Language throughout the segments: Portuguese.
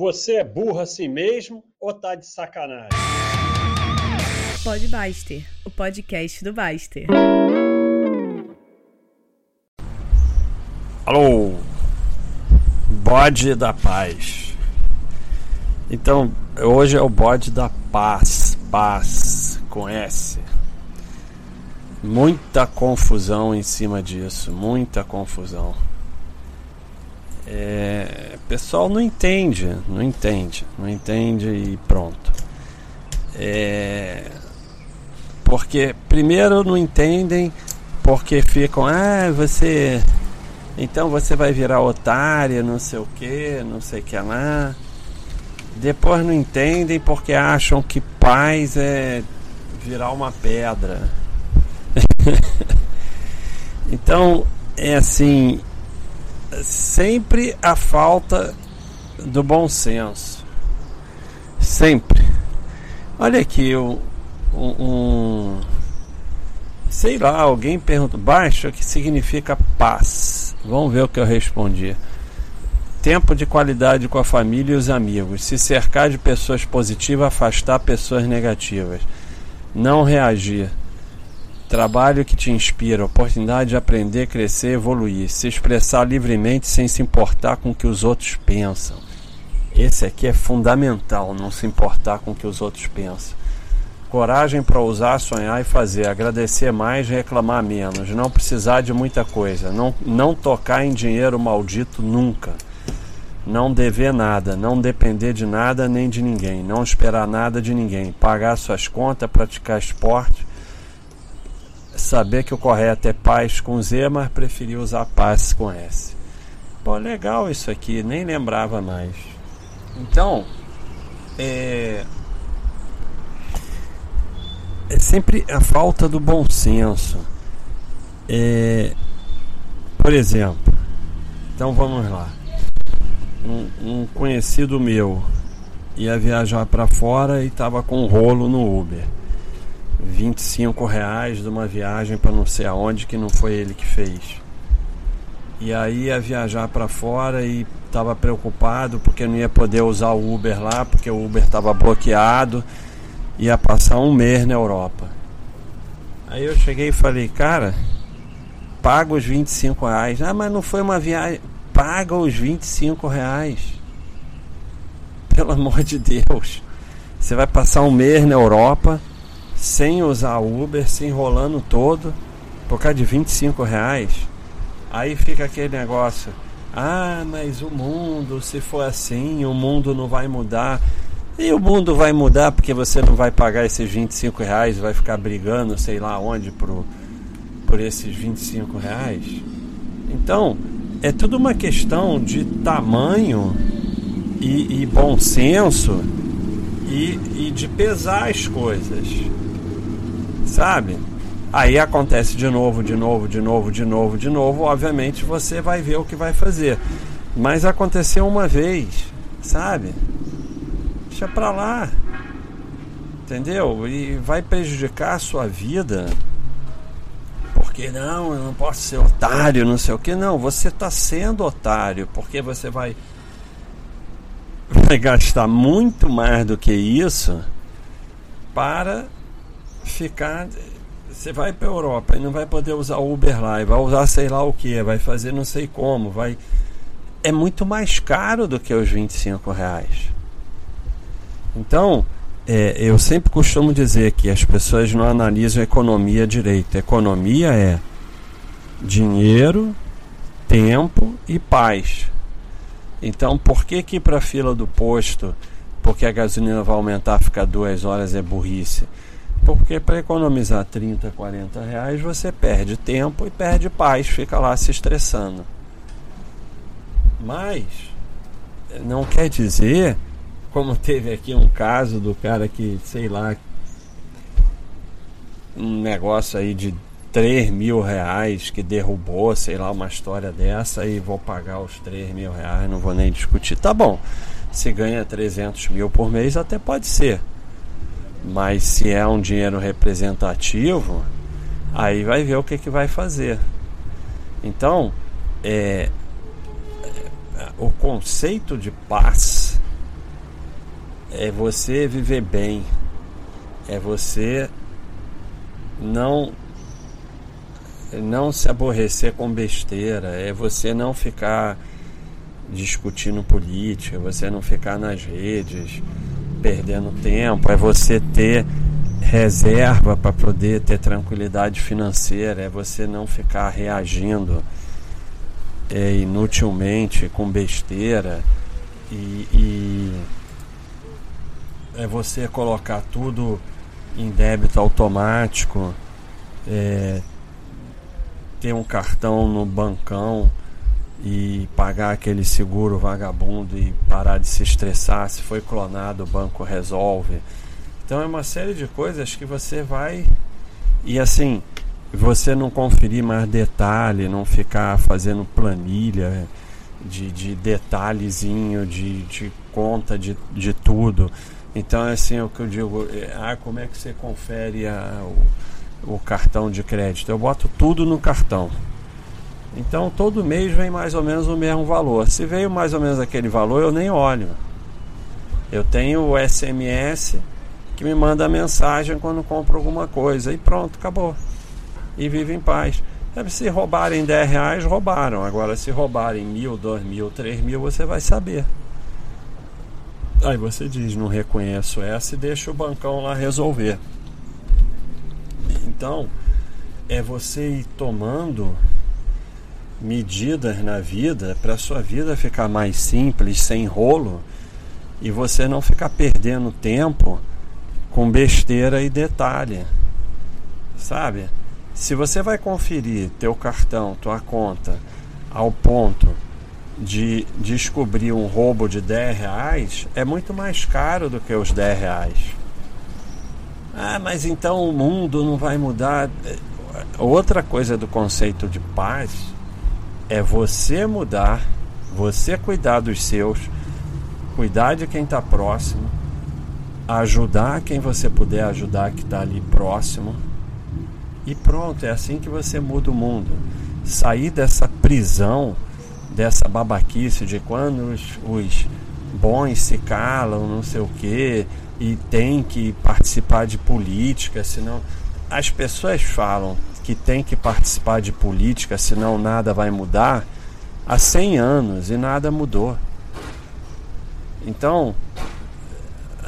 Você é burro assim mesmo ou tá de sacanagem? Pode Baster, o podcast do Baster. Alô, bode da paz. Então, hoje é o bode da paz, paz com S. Muita confusão em cima disso, muita confusão. É, pessoal não entende, não entende, não entende e pronto. É, porque primeiro não entendem porque ficam, ah, você então você vai virar otária, não sei o que, não sei o que lá. Depois não entendem porque acham que paz é virar uma pedra. então, é assim, sempre a falta do bom senso. Sempre. Olha aqui, um, um sei lá, alguém perguntou, baixo, o que significa paz? Vamos ver o que eu respondi. Tempo de qualidade com a família e os amigos. Se cercar de pessoas positivas, afastar pessoas negativas. Não reagir. Trabalho que te inspira, oportunidade de aprender, crescer, evoluir, se expressar livremente sem se importar com o que os outros pensam. Esse aqui é fundamental, não se importar com o que os outros pensam. Coragem para usar, sonhar e fazer, agradecer mais, reclamar menos, não precisar de muita coisa, não, não tocar em dinheiro maldito nunca. Não dever nada, não depender de nada nem de ninguém, não esperar nada de ninguém, pagar suas contas, praticar esporte, saber que o correto é paz com Z, mas preferi usar paz com S. Pô, legal isso aqui, nem lembrava mais. Então, é, é sempre a falta do bom senso. É, por exemplo, então vamos lá. Um, um conhecido meu ia viajar para fora e estava com um rolo no Uber. 25 reais de uma viagem para não sei aonde que não foi ele que fez. E aí ia viajar para fora e estava preocupado porque não ia poder usar o Uber lá, porque o Uber estava bloqueado ia passar um mês na Europa. Aí eu cheguei e falei, cara, paga os 25 reais. Ah, mas não foi uma viagem. Paga os 25 reais. Pelo amor de Deus. Você vai passar um mês na Europa sem usar Uber, se enrolando todo, por causa de 25 reais. Aí fica aquele negócio. Ah, mas o mundo, se for assim, o mundo não vai mudar. E o mundo vai mudar porque você não vai pagar esses 25 reais, vai ficar brigando, sei lá onde, por, por esses 25 reais. Então, é tudo uma questão de tamanho e, e bom senso e, e de pesar as coisas. Sabe? Aí acontece de novo, de novo, de novo, de novo, de novo. Obviamente você vai ver o que vai fazer. Mas aconteceu uma vez, sabe? deixa pra lá. Entendeu? E vai prejudicar a sua vida. Porque não, eu não posso ser otário, não sei o que. Não, você está sendo otário, porque você vai vai gastar muito mais do que isso para ficar. Você vai para a Europa e não vai poder usar Uber lá, e vai usar sei lá o que, vai fazer não sei como, vai. É muito mais caro do que os 25 reais. Então, é, eu sempre costumo dizer que as pessoas não analisam a economia direito. Economia é dinheiro, tempo e paz. Então, por que que para a fila do posto, porque a gasolina vai aumentar, ficar duas horas é burrice? Porque para economizar 30, 40 reais você perde tempo e perde paz, fica lá se estressando. Mas não quer dizer como teve aqui um caso do cara que, sei lá, um negócio aí de 3 mil reais que derrubou, sei lá, uma história dessa e vou pagar os 3 mil reais, não vou nem discutir. Tá bom, se ganha 300 mil por mês até pode ser, mas se é um dinheiro representativo, aí vai ver o que, que vai fazer. Então, é, é o conceito de paz é você viver bem, é você não não se aborrecer com besteira, é você não ficar discutindo política, é você não ficar nas redes perdendo tempo, é você ter reserva para poder ter tranquilidade financeira, é você não ficar reagindo é, inutilmente com besteira e, e é você colocar tudo em débito automático, é, ter um cartão no bancão e pagar aquele seguro vagabundo e parar de se estressar. Se foi clonado, o banco resolve. Então é uma série de coisas que você vai e assim você não conferir mais detalhe, não ficar fazendo planilha de, de detalhezinho, de, de conta de, de tudo. Então é assim o que eu digo, é, ah, como é que você confere a, o, o cartão de crédito? Eu boto tudo no cartão. Então todo mês vem mais ou menos o mesmo valor. Se veio mais ou menos aquele valor, eu nem olho. Eu tenho o SMS que me manda mensagem quando compro alguma coisa e pronto, acabou. E vive em paz. Se roubarem 10 reais, roubaram. Agora, se roubarem mil, dois mil, três mil, você vai saber. Aí você diz, não reconheço essa e deixa o bancão lá resolver. Então, é você ir tomando medidas na vida para sua vida ficar mais simples, sem rolo, e você não ficar perdendo tempo com besteira e detalhe. Sabe? Se você vai conferir teu cartão, tua conta, ao ponto de descobrir um roubo de 10 reais, é muito mais caro do que os 10 reais. Ah, mas então o mundo não vai mudar. Outra coisa do conceito de paz é você mudar, você cuidar dos seus, cuidar de quem está próximo, ajudar quem você puder ajudar que está ali próximo. E pronto, é assim que você muda o mundo. Sair dessa prisão, dessa babaquice de quando os, os bons se calam, não sei o quê, e tem que participar de política, senão. As pessoas falam que tem que participar de política, senão nada vai mudar, há 100 anos e nada mudou. Então,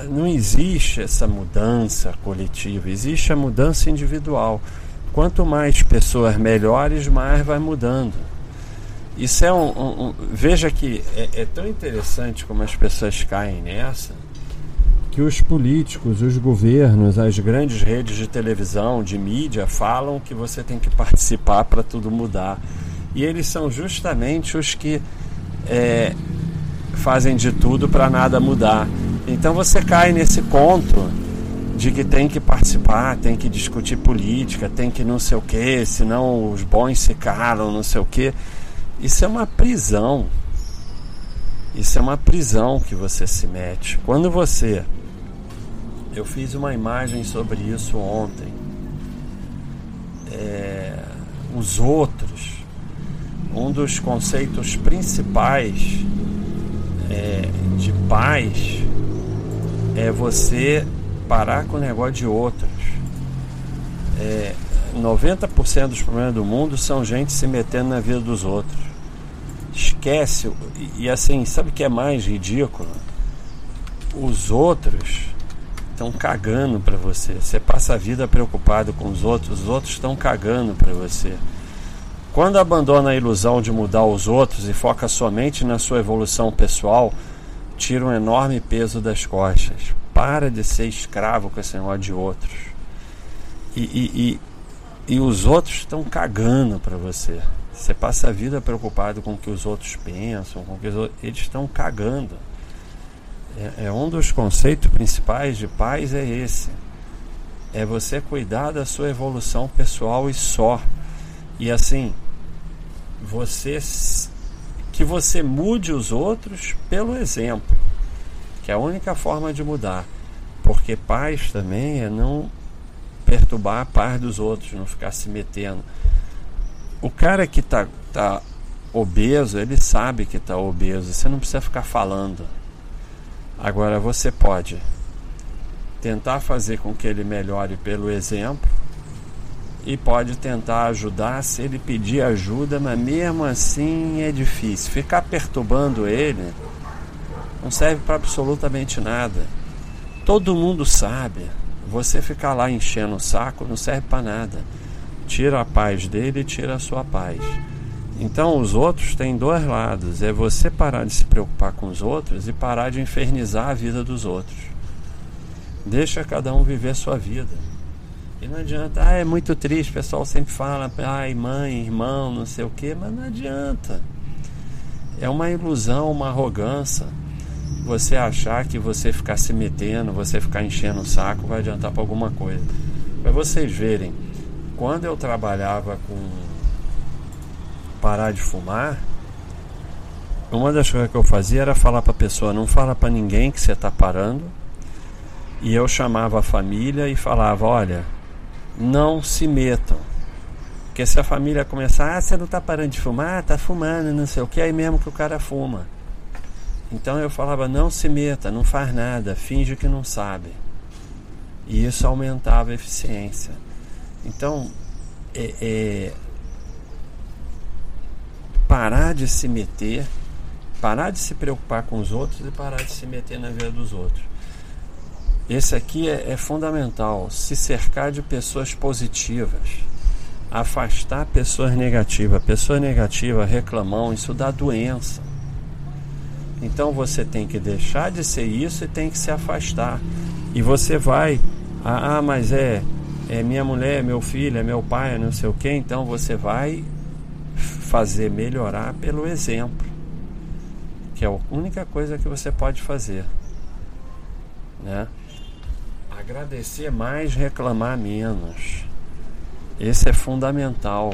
não existe essa mudança coletiva, existe a mudança individual. Quanto mais pessoas melhores, mais vai mudando. Isso é um. um, um veja que é, é tão interessante como as pessoas caem nessa que os políticos, os governos, as grandes redes de televisão, de mídia falam que você tem que participar para tudo mudar. E eles são justamente os que é, fazem de tudo para nada mudar. Então você cai nesse conto de que tem que participar, tem que discutir política, tem que não sei o que, senão os bons se calam, não sei o que. Isso é uma prisão. Isso é uma prisão que você se mete. Quando você eu fiz uma imagem sobre isso ontem. É, os outros, um dos conceitos principais é, de paz é você parar com o negócio de outros. É, 90% dos problemas do mundo são gente se metendo na vida dos outros. Esquece, e, e assim, sabe o que é mais ridículo? Os outros estão cagando para você. Você passa a vida preocupado com os outros, os outros estão cagando para você. Quando abandona a ilusão de mudar os outros e foca somente na sua evolução pessoal, tira um enorme peso das costas. Para de ser escravo com esse negócio de outros. E, e, e, e os outros estão cagando para você. Você passa a vida preocupado com o que os outros pensam, com que os outros... eles estão cagando. É, é um dos conceitos principais de paz é esse. É você cuidar da sua evolução pessoal e só. E assim, você que você mude os outros pelo exemplo, que é a única forma de mudar. Porque paz também é não perturbar a paz dos outros, não ficar se metendo. O cara que está tá obeso, ele sabe que está obeso, você não precisa ficar falando. Agora você pode tentar fazer com que ele melhore pelo exemplo e pode tentar ajudar se ele pedir ajuda, mas mesmo assim é difícil. Ficar perturbando ele não serve para absolutamente nada. Todo mundo sabe. Você ficar lá enchendo o saco não serve para nada. Tira a paz dele e tira a sua paz. Então os outros têm dois lados. É você parar de se preocupar com os outros e parar de infernizar a vida dos outros. Deixa cada um viver sua vida. E não adianta, ah, é muito triste, o pessoal sempre fala, ai, mãe, irmão, não sei o que, mas não adianta. É uma ilusão, uma arrogância. Você achar que você ficar se metendo, você ficar enchendo o saco vai adiantar para alguma coisa. Para vocês verem, quando eu trabalhava com parar de fumar, uma das coisas que eu fazia era falar para a pessoa: não fala para ninguém que você está parando e eu chamava a família e falava: olha, não se metam. Porque se a família começar, ah, você não está parando de fumar, está fumando, não sei o que, aí mesmo que o cara fuma. Então eu falava: não se meta, não faz nada, finge que não sabe. E isso aumentava a eficiência. Então, é, é, parar de se meter, parar de se preocupar com os outros e parar de se meter na vida dos outros. Esse aqui é, é fundamental. Se cercar de pessoas positivas. Afastar pessoas negativas. Pessoa negativa, reclamão, isso dá doença. Então você tem que deixar de ser isso e tem que se afastar. E você vai, ah, ah mas é, é minha mulher, meu filho, é meu pai, não sei o que. Então você vai fazer melhorar pelo exemplo, que é a única coisa que você pode fazer, né? Agradecer mais, reclamar menos. Esse é fundamental.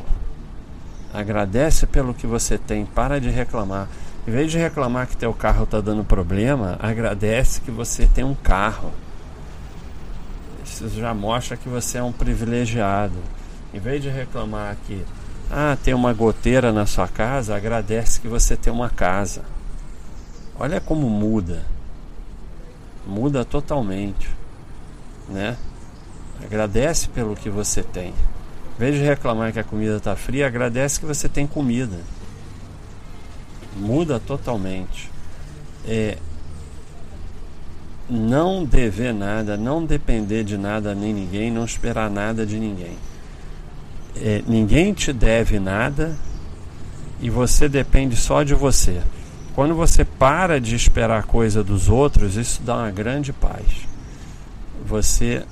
Agradece pelo que você tem, para de reclamar. Em vez de reclamar que teu carro está dando problema, agradece que você tem um carro. Isso já mostra que você é um privilegiado. Em vez de reclamar que ah, tem uma goteira na sua casa, agradece que você tem uma casa. Olha como muda. Muda totalmente né? Agradece pelo que você tem. Em vez de reclamar que a comida está fria, agradece que você tem comida. Muda totalmente. É, não dever nada, não depender de nada nem ninguém, não esperar nada de ninguém. É, ninguém te deve nada e você depende só de você. Quando você para de esperar coisa dos outros, isso dá uma grande paz você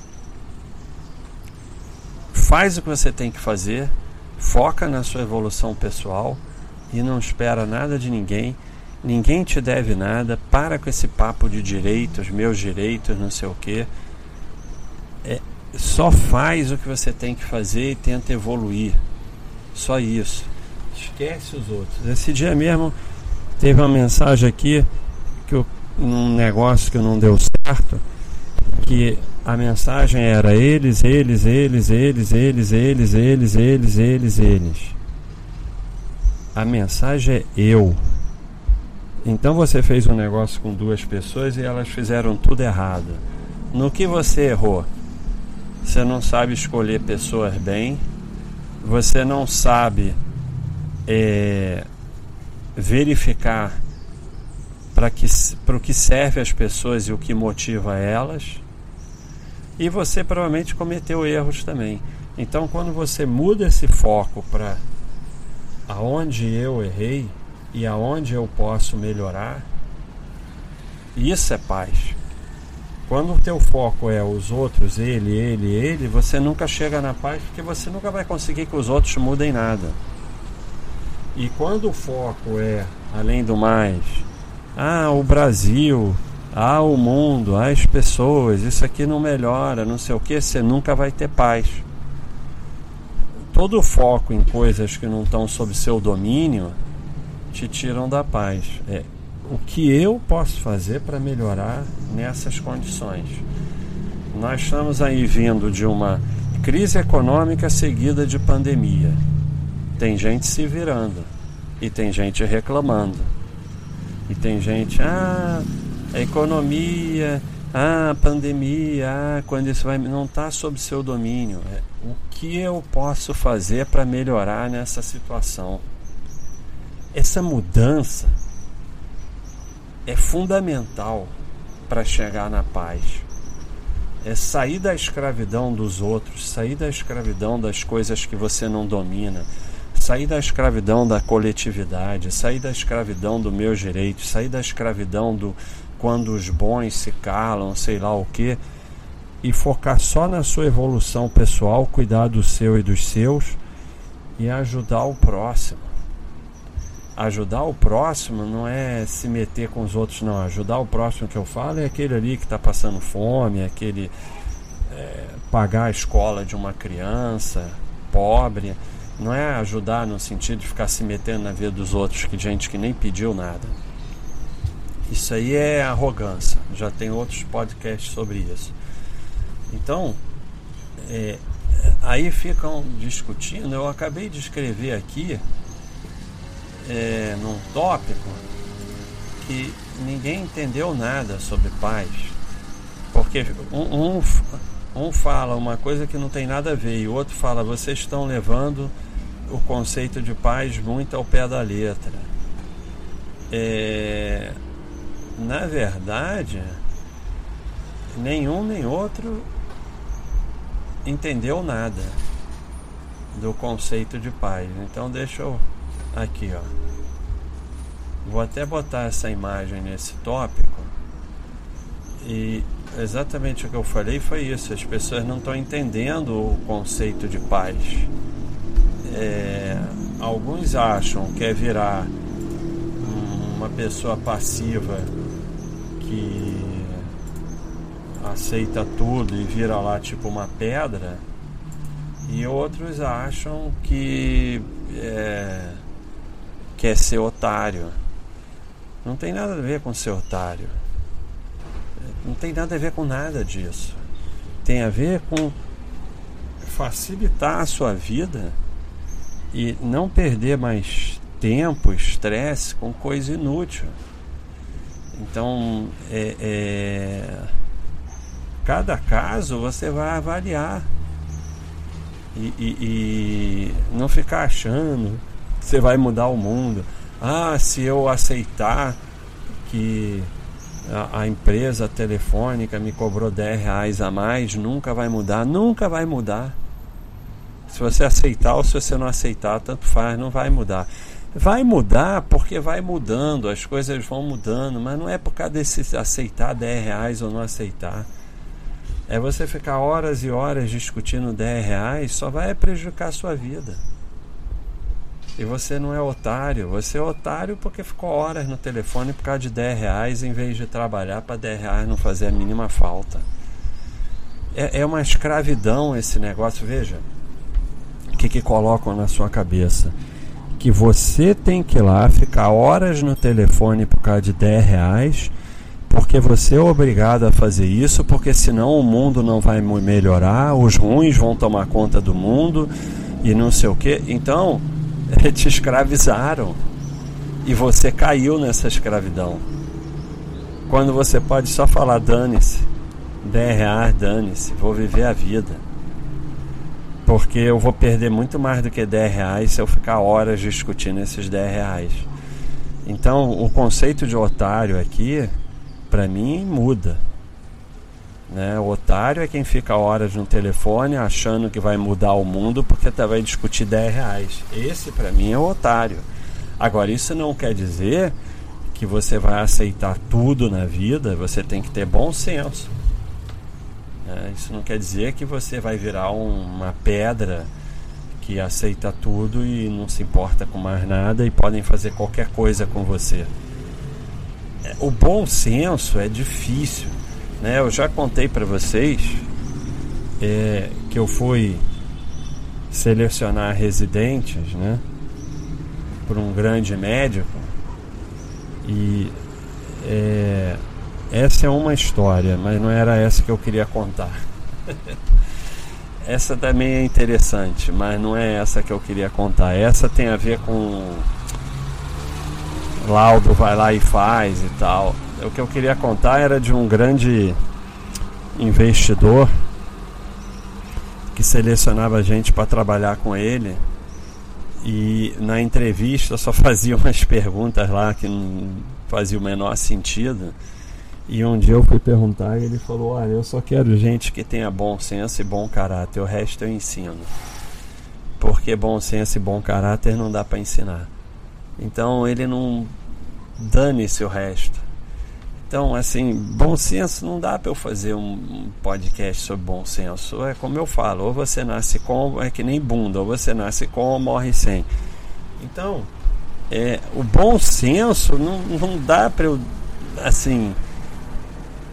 faz o que você tem que fazer, foca na sua evolução pessoal e não espera nada de ninguém. Ninguém te deve nada. Para com esse papo de direitos, meus direitos, não sei o que. Só faz o que você tem que fazer e tenta evoluir. Só isso. Esquece os outros. Esse dia mesmo teve uma mensagem aqui que eu, um negócio que não deu certo que a mensagem era eles, eles, eles, eles, eles, eles, eles, eles, eles, eles. A mensagem é eu. Então você fez um negócio com duas pessoas e elas fizeram tudo errado. No que você errou? Você não sabe escolher pessoas bem, você não sabe é, verificar para que, o que serve as pessoas e o que motiva elas e você provavelmente cometeu erros também. Então, quando você muda esse foco para aonde eu errei e aonde eu posso melhorar, isso é paz. Quando o teu foco é os outros, ele, ele, ele, você nunca chega na paz porque você nunca vai conseguir que os outros mudem nada. E quando o foco é, além do mais, ah, o Brasil, ah, o mundo, as pessoas, isso aqui não melhora, não sei o que, você nunca vai ter paz. Todo foco em coisas que não estão sob seu domínio te tiram da paz. É o que eu posso fazer para melhorar nessas condições. Nós estamos aí vindo de uma crise econômica seguida de pandemia. Tem gente se virando e tem gente reclamando. E tem gente, ah, A economia, ah, a pandemia, ah, quando isso vai. Não está sob seu domínio. É, o que eu posso fazer para melhorar nessa situação? Essa mudança é fundamental para chegar na paz. É sair da escravidão dos outros, sair da escravidão das coisas que você não domina, sair da escravidão da coletividade, sair da escravidão do meu direito, sair da escravidão do quando os bons se calam, sei lá o que, e focar só na sua evolução pessoal, cuidar do seu e dos seus e ajudar o próximo ajudar o próximo não é se meter com os outros, não. Ajudar o próximo que eu falo é aquele ali que está passando fome, é aquele é, pagar a escola de uma criança pobre. Não é ajudar no sentido de ficar se metendo na vida dos outros, que gente que nem pediu nada. Isso aí é arrogância. Já tem outros podcasts sobre isso. Então, é, aí ficam discutindo. Eu acabei de escrever aqui é, num tópico que ninguém entendeu nada sobre paz. Porque um, um, um fala uma coisa que não tem nada a ver e o outro fala, vocês estão levando o conceito de paz muito ao pé da letra. É, na verdade, nenhum nem outro entendeu nada do conceito de paz. Então deixa eu Aqui, ó. Vou até botar essa imagem nesse tópico. E exatamente o que eu falei foi isso. As pessoas não estão entendendo o conceito de paz. É, alguns acham que é virar uma pessoa passiva que aceita tudo e vira lá tipo uma pedra. E outros acham que é, quer ser otário. Não tem nada a ver com ser otário. Não tem nada a ver com nada disso. Tem a ver com facilitar a sua vida e não perder mais tempo, estresse com coisa inútil. Então, é, é, cada caso você vai avaliar e, e, e não ficar achando você vai mudar o mundo. Ah, se eu aceitar que a, a, empresa telefônica me cobrou 10 reais a mais, nunca vai mudar. Nunca vai mudar. Se você aceitar ou se você não aceitar, tanto faz, não vai mudar. Vai mudar porque vai mudando, as coisas vão mudando, mas não é por causa desse aceitar 10 reais ou não aceitar. É você ficar horas e horas discutindo 10 reais, só vai prejudicar a sua vida. E você não é otário, você é otário porque ficou horas no telefone por causa de 10 reais em vez de trabalhar para 10 reais não fazer a mínima falta. É, é uma escravidão esse negócio, veja. O que, que colocam na sua cabeça? Que você tem que ir lá ficar horas no telefone por causa de 10 reais, porque você é obrigado a fazer isso, porque senão o mundo não vai melhorar, os ruins vão tomar conta do mundo e não sei o que. Então, te escravizaram e você caiu nessa escravidão. Quando você pode só falar dane-se, 10 reais, dane-se, vou viver a vida. Porque eu vou perder muito mais do que 10 reais se eu ficar horas discutindo esses 10 reais. Então o conceito de otário aqui, para mim, muda. Né? O otário é quem fica horas no telefone achando que vai mudar o mundo porque tá, vai discutir 10 reais. Esse para mim é o otário. Agora, isso não quer dizer que você vai aceitar tudo na vida, você tem que ter bom senso. É, isso não quer dizer que você vai virar um, uma pedra que aceita tudo e não se importa com mais nada e podem fazer qualquer coisa com você. É, o bom senso é difícil. Né? Eu já contei para vocês é, que eu fui selecionar residentes, né? Por um grande médico e é, essa é uma história, mas não era essa que eu queria contar. essa também é interessante, mas não é essa que eu queria contar. Essa tem a ver com laudo vai lá e faz e tal. O que eu queria contar era de um grande investidor que selecionava gente para trabalhar com ele e na entrevista só fazia umas perguntas lá que não fazia o menor sentido. E um dia eu fui perguntar e ele falou: Olha, eu só quero gente que tenha bom senso e bom caráter, o resto eu ensino. Porque bom senso e bom caráter não dá para ensinar. Então ele não dane-se o resto. Então, assim, bom senso não dá para eu fazer um podcast sobre bom senso. É como eu falo, ou você nasce com, é que nem bunda, ou você nasce com ou morre sem. Então, é, o bom senso não, não dá para eu, assim,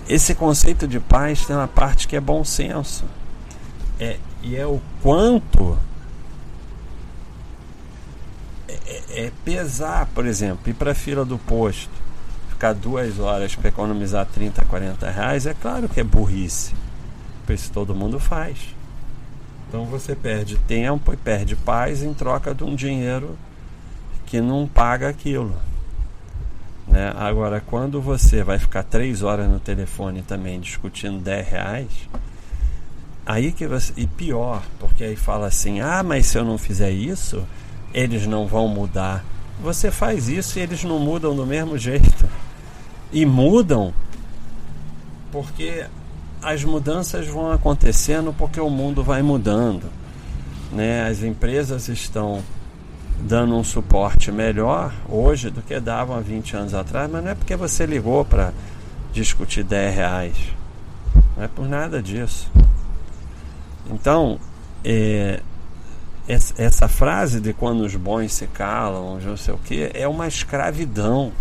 esse conceito de paz tem uma parte que é bom senso. É, e é o quanto é, é, é pesar, por exemplo, ir para a fila do posto, ficar duas horas para economizar 30, 40 reais, é claro que é burrice. Por isso todo mundo faz. Então você perde tempo e perde paz em troca de um dinheiro que não paga aquilo. Né? Agora, quando você vai ficar três horas no telefone também discutindo 10 reais, aí que você. E pior, porque aí fala assim: ah, mas se eu não fizer isso, eles não vão mudar. Você faz isso e eles não mudam do mesmo jeito. E mudam porque as mudanças vão acontecendo porque o mundo vai mudando. Né? As empresas estão dando um suporte melhor hoje do que davam há 20 anos atrás, mas não é porque você ligou para discutir 10 reais. Não é por nada disso. Então, é, essa frase de quando os bons se calam, não sei o que, é uma escravidão.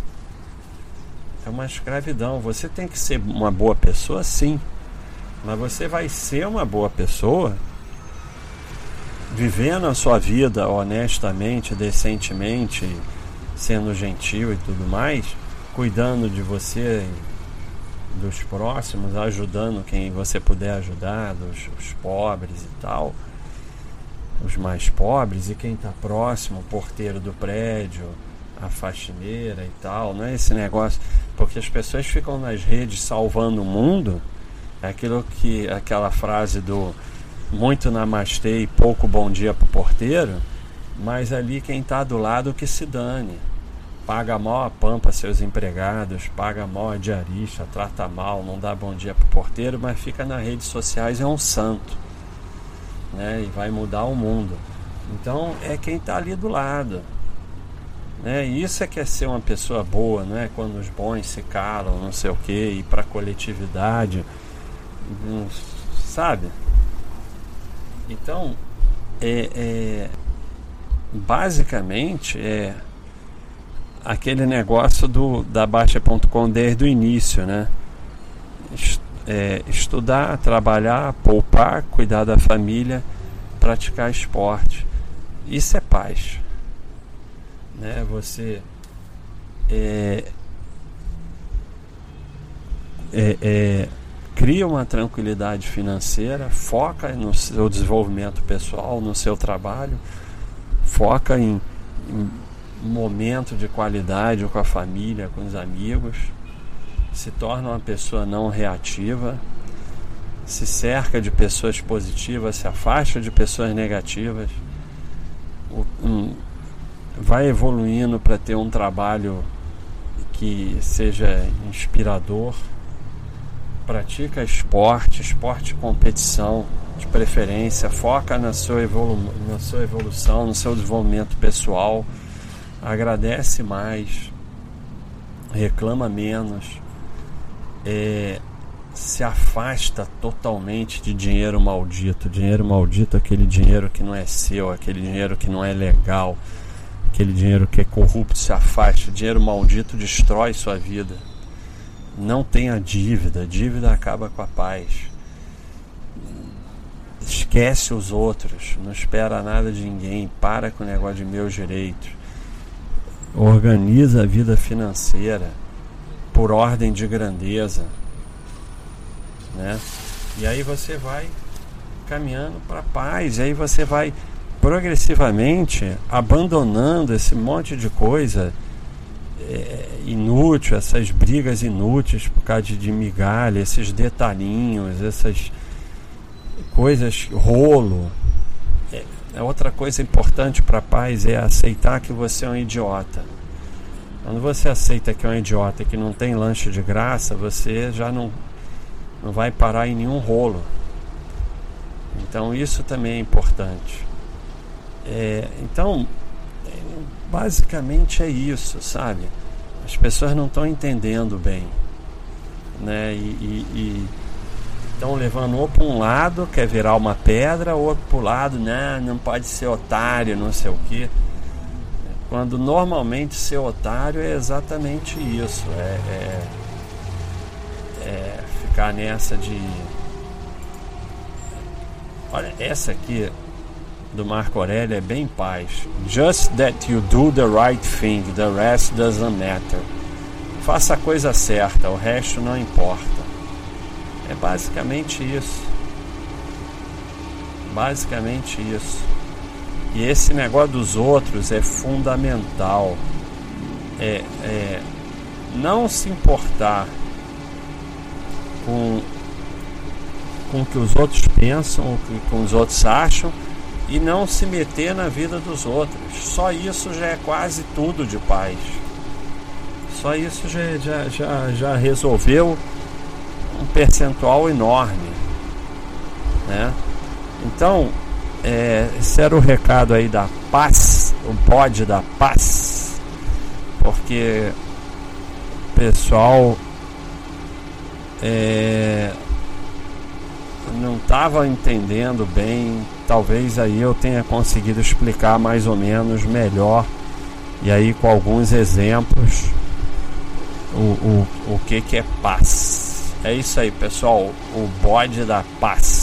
É uma escravidão. Você tem que ser uma boa pessoa, sim. Mas você vai ser uma boa pessoa vivendo a sua vida honestamente, decentemente, sendo gentil e tudo mais, cuidando de você, dos próximos, ajudando quem você puder ajudar, dos, os pobres e tal, os mais pobres e quem está próximo, o porteiro do prédio, a faxineira e tal, não é esse negócio, porque as pessoas ficam nas redes salvando o mundo, é aquilo que aquela frase do muito namastê e pouco bom dia pro porteiro, mas ali quem está do lado que se dane. Paga mal a pampa seus empregados, paga mal a diarista, trata mal, não dá bom dia pro porteiro, mas fica nas redes sociais é um santo. Né? E vai mudar o mundo. Então é quem está ali do lado. Né? Isso é que é ser uma pessoa boa, não é? Quando os bons se calam, não sei o que, ir para a coletividade, sabe? Então, é, é, basicamente é aquele negócio do da Baixa.com desde o início, né? É, estudar, trabalhar, poupar, cuidar da família, praticar esporte. Isso é paz. Né? Você é, é, é cria uma tranquilidade financeira, foca no seu desenvolvimento pessoal, no seu trabalho, foca em, em momento de qualidade com a família, com os amigos, se torna uma pessoa não reativa, se cerca de pessoas positivas, se afasta de pessoas negativas, um, vai evoluindo para ter um trabalho que seja inspirador. Pratica esporte, esporte competição de preferência, foca na sua, evolu na sua evolução, no seu desenvolvimento pessoal, agradece mais, reclama menos, é, se afasta totalmente de dinheiro maldito. Dinheiro maldito, aquele dinheiro que não é seu, aquele dinheiro que não é legal, aquele dinheiro que é corrupto, se afasta. Dinheiro maldito destrói sua vida não tenha dívida, dívida acaba com a paz. Esquece os outros, não espera nada de ninguém, para com o negócio de meus direitos. Organiza a vida financeira por ordem de grandeza, né? E aí você vai caminhando para a paz, e aí você vai progressivamente abandonando esse monte de coisa é, inútil, essas brigas inúteis por causa de, migalha, esses detalhinhos, essas coisas, rolo. É, é outra coisa importante para pais é aceitar que você é um idiota. Quando você aceita que é um idiota que não tem lanche de graça, você já não, não vai parar em nenhum rolo. Então isso também é importante. É, então, basicamente é isso, sabe? As pessoas não estão entendendo bem, né? E estão levando ou para um lado, quer virar uma pedra, ou para o lado, né? Não pode ser otário, não sei o que. Quando normalmente ser otário é exatamente isso, é, é, é ficar nessa de. Olha, essa aqui do Marco Aurélio é bem paz. Just that you do the right thing, the rest doesn't matter. Faça a coisa certa, o resto não importa. É basicamente isso. Basicamente isso. E esse negócio dos outros é fundamental. É, é não se importar com, com o que os outros pensam, o que com os outros acham e não se meter na vida dos outros. Só isso já é quase tudo de paz. Só isso já, já, já, já resolveu um percentual enorme. Né? Então, é, esse era o recado aí da paz, o bode da paz, porque o pessoal é, não estava entendendo bem talvez aí eu tenha conseguido explicar mais ou menos melhor e aí com alguns exemplos o, o, o que, que é paz. É isso aí, pessoal. O bode da paz.